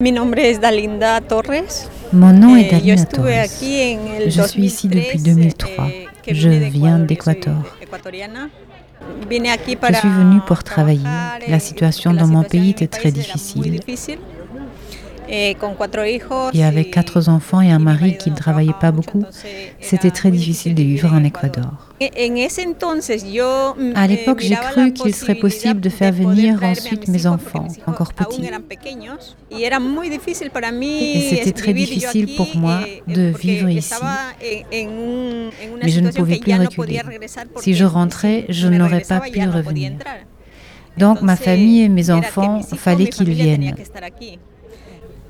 Mi nombre es Dalinda Torres. Mon nom est Eh, estuve Torres. Je suis ici 2003, depuis 2003. eh, Je viens d'Équateur. Je suis venue pour travailler. La situation dans mon pays était très difficile. Et avec quatre enfants et un mari qui ne travaillait pas beaucoup, c'était très difficile de vivre en. Équador. Yo mm, À eh, l'époque, j'ai cru qu'il serait possible de faire venir ensuite mes enfants, encore petits. Et c'était très difficile pour moi eh, de vivre ici. Mais je ne pouvais plus reculer. Si je rentrais, je n'aurais pas pu revenir. Donc ma famille et mes enfants, fallait qu'ils viennent.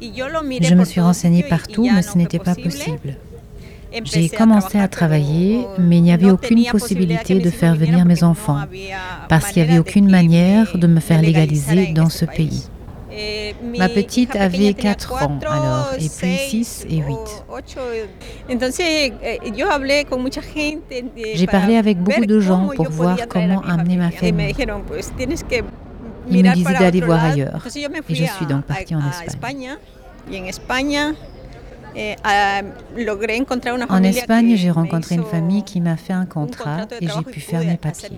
Je me suis renseignée partout, mais ce n'était pas possible. J'ai commencé à travailler, mais il n'y avait aucune possibilité de faire venir mes enfants, parce qu'il n'y avait aucune manière de me faire légaliser dans ce pays. Eh, Ma petite avait pequeña tenía 4 ans alors, et puis seis 6 et o 8. ocho. Entonces, eh, eh, J'ai parlé avec beaucoup de gens pour voir comment amener ma famille. Ils me para d'aller voir ailleurs. Et je suis donc partie en Espagne. En eh, Espagne, j'ai rencontré une famille qui m'a fait un contrat et j'ai pu faire mes papiers.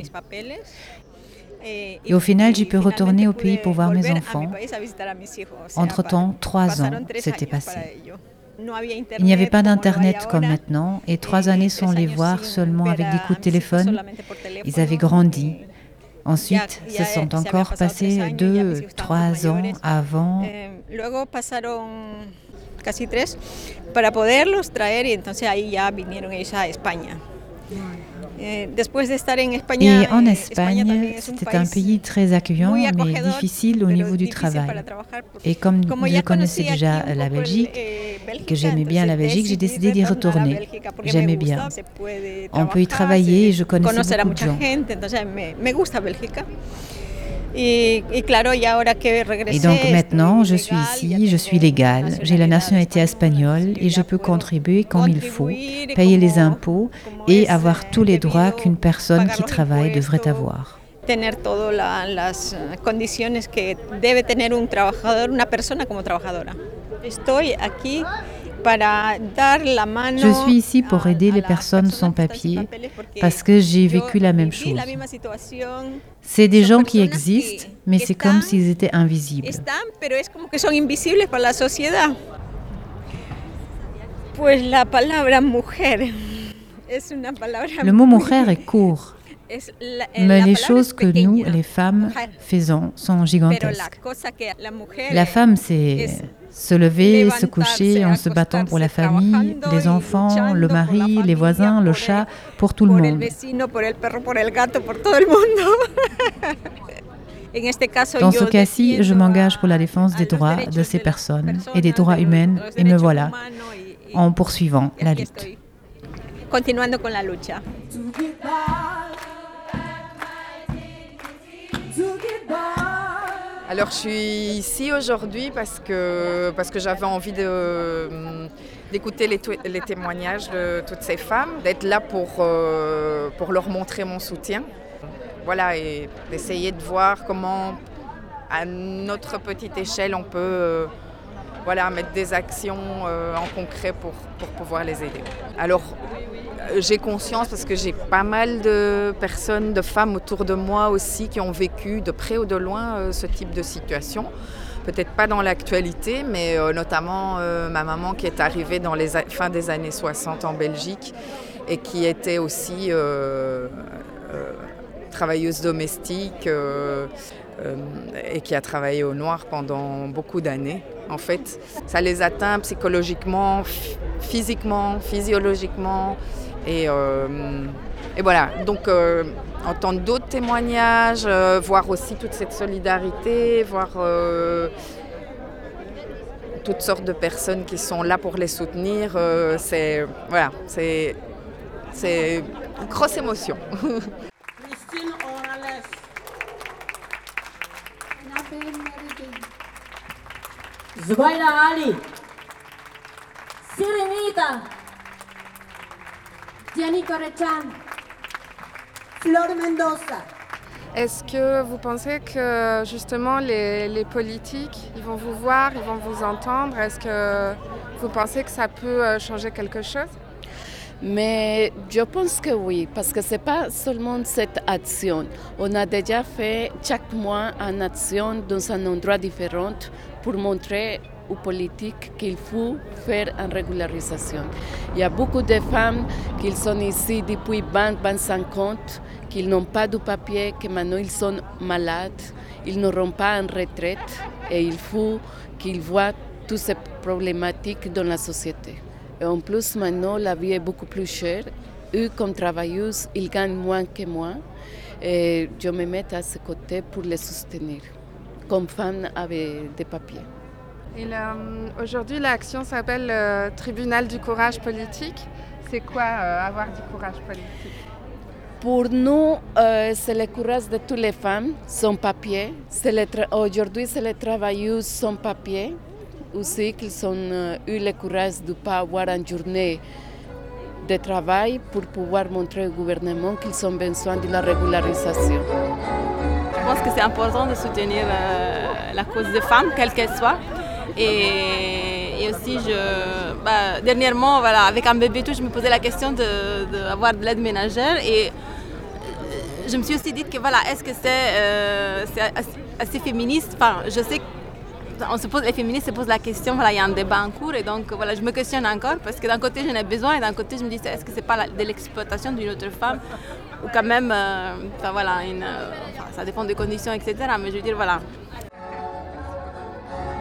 Eh, Et au final, j'ai pu retourner au pays pour voir mes enfants. Entre-temps, trois ans s'étaient passés. Il n'y avait pas d'internet comme maintenant et trois Eh, années sans les voir seulement avec des coups de téléphone. Ils avaient grandi. Ensuite, se sont eh, se habían encore passés deux, trois ans avant. Eh, casi tres para poderlos traer y entonces ahí ya vinieron ellos a España. Eh, en Et en eh, España Espagne, c'était un pays très accueillant, mais difficile au niveau du travail. Et comme je connaissais déjà la Belgique, eh, et que Bélgica, j'aimais bien la Belgique, j'ai décidé d'y retourner. J'aimais bien. On peut y travailler et je connaissais beaucoup de gens. Et donc maintenant, je suis ici, je suis légale, j'ai la nationalité espagnole et je peux contribuer comme il faut, payer les impôts et avoir tous les droits qu'une personne qui travaille devrait avoir. eh, condiciones que debe tener un trabajador, una persona como trabajadora. Estoy aquí Je suis ici pour aider les personnes sans papier parce que j'ai vécu la même chose. C'est des gens qui existent, mais c'est comme s'ils étaient invisibles. Le mot mujer est court, mais la les choses es que nous, les femmes, faisons sont gigantesques. la eh, femme, c'est es se lever, se coucher en se battant pour la famille, les enfants, le mari, les voisins, le chat, pour tout le monde. Dans ce cas-ci, je m'engage pour la défense des droits de ces personnes et des droits humains, et me voilà, en poursuivant la lutte. Alors je suis ici aujourd'hui parce que, parce que j'avais envie de, d'écouter les, témoignages de toutes ces femmes, d'être là pour, euh, pour leur montrer mon soutien. Voilà, et d'essayer de voir comment, à notre petite échelle, on peut euh, voilà, mettre des actions euh, en concret pour, pour pouvoir les aider. Alors, j'ai conscience parce que j'ai pas mal de personnes, de femmes autour de moi aussi qui ont vécu de près ou de loin euh, ce type de situation. Peut-être pas dans l'actualité, mais euh, notamment euh, ma maman qui est arrivée dans les a- fin des années 60 en Belgique et qui était aussi euh, euh, travailleuse domestique euh, euh, et qui a travaillé au noir pendant beaucoup d'années. En fait, ça les atteint psychologiquement, ph- physiquement, physiologiquement. Et, euh, et voilà, donc euh, entendre d'autres témoignages, euh, voir aussi toute cette solidarité, voir toutes sortes de personnes qui sont là pour les soutenir, c'est voilà, c'est une grosse émotion. Zubaida Ali, Sirenita, Gianni Correchan, Flor Mendoza. Est-ce que vous pensez que justement les, les, politiques, ils vont vous voir, ils vont vous entendre? Est-ce que vous pensez que ça peut euh, changer quelque chose? Mais je pense que oui, parce que ce n'est pas seulement cette action. On a déjà fait chaque mois une action dans un endroit différent pour montrer aux politiques qu'il faut faire une régularisation. Il y a beaucoup de femmes qui sont ici depuis 20-25 ans, qui n'ont pas de papier, que maintenant ils sont malades, ils n'auront pas une retraite et il faut qu'ils voient toutes ces problématiques dans la société. Et en plus, maintenant, la vie est beaucoup plus chère. Eux, comme travailleuses, ils gagnent moins que moi. Et je me mets à ce côté pour les soutenir, comme femme avec des papiers. Aujourd'hui, l'action s'appelle le Tribunal du courage politique. C'est quoi euh, avoir du courage politique? Pour nous, euh, c'est le courage de toutes les femmes sans papier. Aujourd'hui, c'est les travailleuses sans papier aussi qu'ils ont euh, eu le courage de ne pas avoir une journée de travail pour pouvoir montrer au gouvernement qu'ils ont besoin de la régularisation. Je pense que c'est important de soutenir euh, la cause des femmes, quelle qu'elle soit. Et, aussi, je, bah, dernièrement, voilà, avec un bébé tout, je me posais la question d'avoir de, de l'aide ménagère. Et je me suis aussi dit que voilà, est-ce que c'est euh, assez, féministe? Enfin, Je sais on se pose, les féministes se posent la question, voilà, il y a un débat en cours et donc voilà, je me questionne encore parce que d'un côté j'en ai besoin et d'un côté je me dis est-ce que c'est pas de l'exploitation d'une autre femme ou quand même, euh, enfin, voilà, une, ça dépend des conditions, etc. Mais je veux dire, voilà.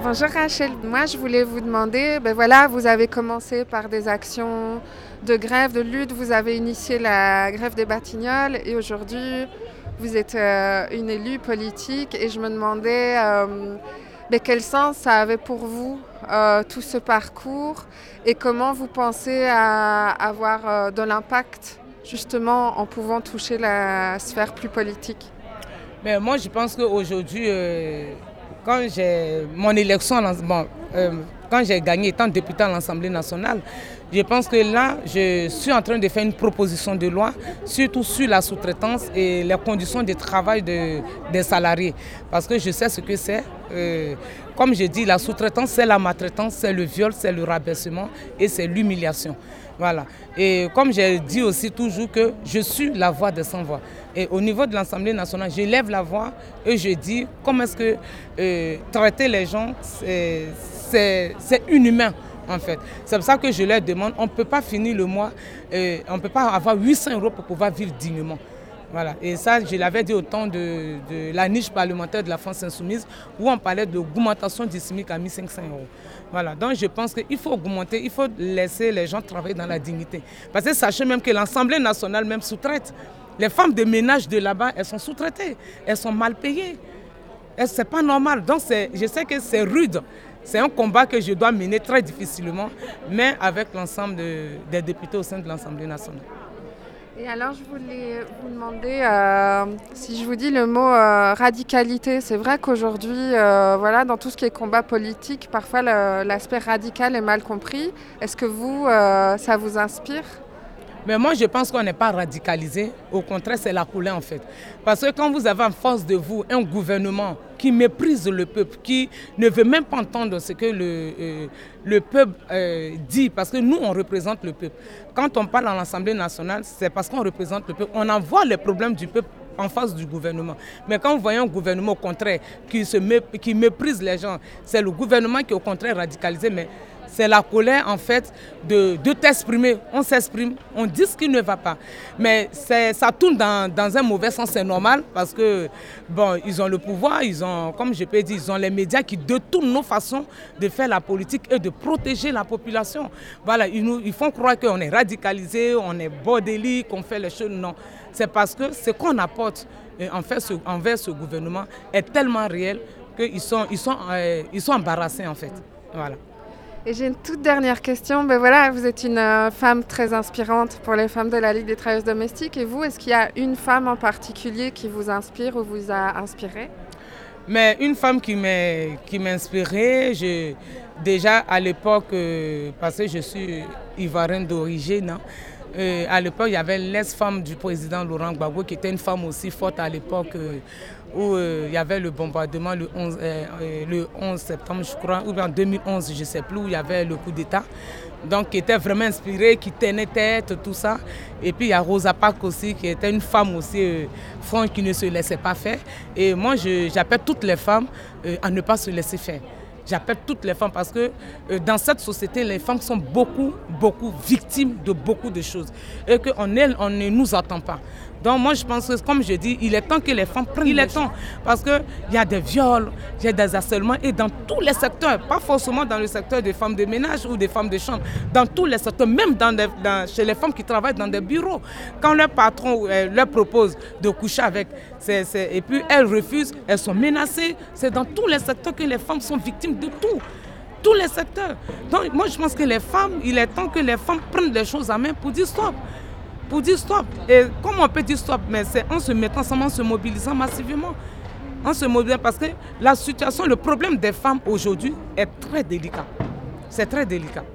Bonjour Rachel, moi je voulais vous demander, ben voilà, vous avez commencé par des actions de grève, de lutte, vous avez initié la grève des Batignolles et aujourd'hui vous êtes euh, une élue politique. Et je me demandais euh, mais quel sens ça avait pour vous euh, tout ce parcours et comment vous pensez avoir de l'impact justement en pouvant toucher la sphère plus politique? Mais Moi je pense qu'aujourd'hui, quand j'ai mon élection, bon, euh, quand j'ai gagné étant député à l'Assemblée nationale, je pense que là, je suis en train de faire une proposition de loi, surtout sur la sous-traitance et les conditions de travail de, des salariés. Parce que je sais ce que c'est. Euh, comme je dis, la sous-traitance, c'est la maltraitance, c'est le viol, c'est le rabaissement et c'est l'humiliation. Voilà. Et comme j'ai dit aussi toujours que je suis la voix des sans-voix. Et au niveau de l'Assemblée nationale, je lève la voix et je dis comment est-ce que euh, traiter les gens, c'est inhumain en fait. C'est pour ça que je leur demande, on ne peut pas finir le mois, euh, on ne peut pas avoir 800 euros pour pouvoir vivre dignement. Voilà. Et ça, je l'avais dit au temps de, de, la niche parlementaire de la France insoumise, où on parlait de augmentation du SMIC à 1500 euros. Voilà. Donc je pense qu'il faut augmenter, il faut laisser les gens travailler dans la dignité. Parce que sachez même que l'Assemblée nationale même sous-traite. Les femmes de ménage de là-bas, elles sont sous-traitées, elles sont mal payées. Ce n'est pas normal. Donc je sais que c'est rude. C'est un combat que je dois mener très difficilement, mais avec l'ensemble de, des députés au sein de l'Assemblée nationale. Et alors, je voulais vous demander euh, si je vous dis le mot euh, radicalité. C'est vrai qu'aujourd'hui, euh, voilà, dans tout ce qui est combat politique, parfois l'aspect radical est mal compris. Est-ce que vous, ça vous inspire? Mais moi, je pense qu'on n'est pas radicalisé. Au contraire, c'est la coulée en fait. Parce que quand vous avez en face de vous un gouvernement qui méprise le peuple, qui ne veut même pas entendre ce que le, euh, le peuple euh, dit, parce que nous, on représente le peuple. Quand on parle à l'Assemblée nationale, c'est parce qu'on représente le peuple. On envoie les problèmes du peuple en face du gouvernement. Mais quand vous voyez un gouvernement au contraire qui, se mép qui méprise les gens, c'est le gouvernement qui est au contraire radicalisé. Mais c'est la colère en fait de, de t'exprimer. On s'exprime, on dit ce qui ne va pas. Mais ça tourne dans, dans, un mauvais sens, c'est normal parce que bon, ils ont le pouvoir, ils ont, comme je peux dire, ils ont les médias qui détournent nos façons de faire la politique et de protéger la population. Voilà, ils, nous, ils font croire qu'on est radicalisé, on est bordélique, qu'on fait les choses. Non, c'est parce que ce qu'on apporte en fait, envers ce gouvernement est tellement réel qu'ils sont, ils sont, euh, sont embarrassés en fait. Voilà. Et j'ai une toute dernière question. Ben voilà, vous êtes une euh, femme très inspirante pour les femmes de la Ligue des travailleuses domestiques. Et vous, est-ce qu'il y a une femme en particulier qui vous inspire ou vous a inspiré Mais une femme qui m'inspirait, déjà à l'époque, euh, parce que je suis ivoirienne d'origine, hein, euh, à l'époque, il y avait l'ex-femme du président Laurent Gbagbo, qui était une femme aussi forte à l'époque, euh, où il y avait le bombardement le 11, le 11 septembre, je crois, ou en 2011, je ne sais plus, où il y avait le coup d'État donc qui était vraiment inspirée, qui tenait tête, tout ça. Et puis il y a Rosa Parks aussi, qui était une femme aussi euh, franche, qui ne se laissait pas faire. Et moi, j'appelle toutes les femmes euh, à ne pas se laisser faire. J'appelle toutes les femmes parce que euh, dans cette société, les femmes sont beaucoup, beaucoup victimes de beaucoup de choses. Et qu'en elles, on ne nous attend pas. Donc moi je pense que comme je dis, il est temps que les femmes prennent Il est temps parce qu'il y a des viols, il y a des harcèlements et dans tous les secteurs, pas forcément dans le secteur des femmes de ménage ou des femmes de chambre, dans tous les secteurs, même dans chez les femmes qui travaillent dans des bureaux. Quand leur patron euh, leur propose de coucher avec, et puis elles refusent, elles sont menacées. C'est dans tous les secteurs que les femmes sont victimes de tout tous les secteurs. Donc moi je pense que les femmes, il est temps que les femmes prennent les choses à main pour dire stop pour dire stop. Et comment on peut dire stop Mais c'est en se mettant ensemble, en se mobilisant massivement. En se mobilisant parce que la situation, le problème des femmes aujourd'hui est très délicat. C'est très délicat.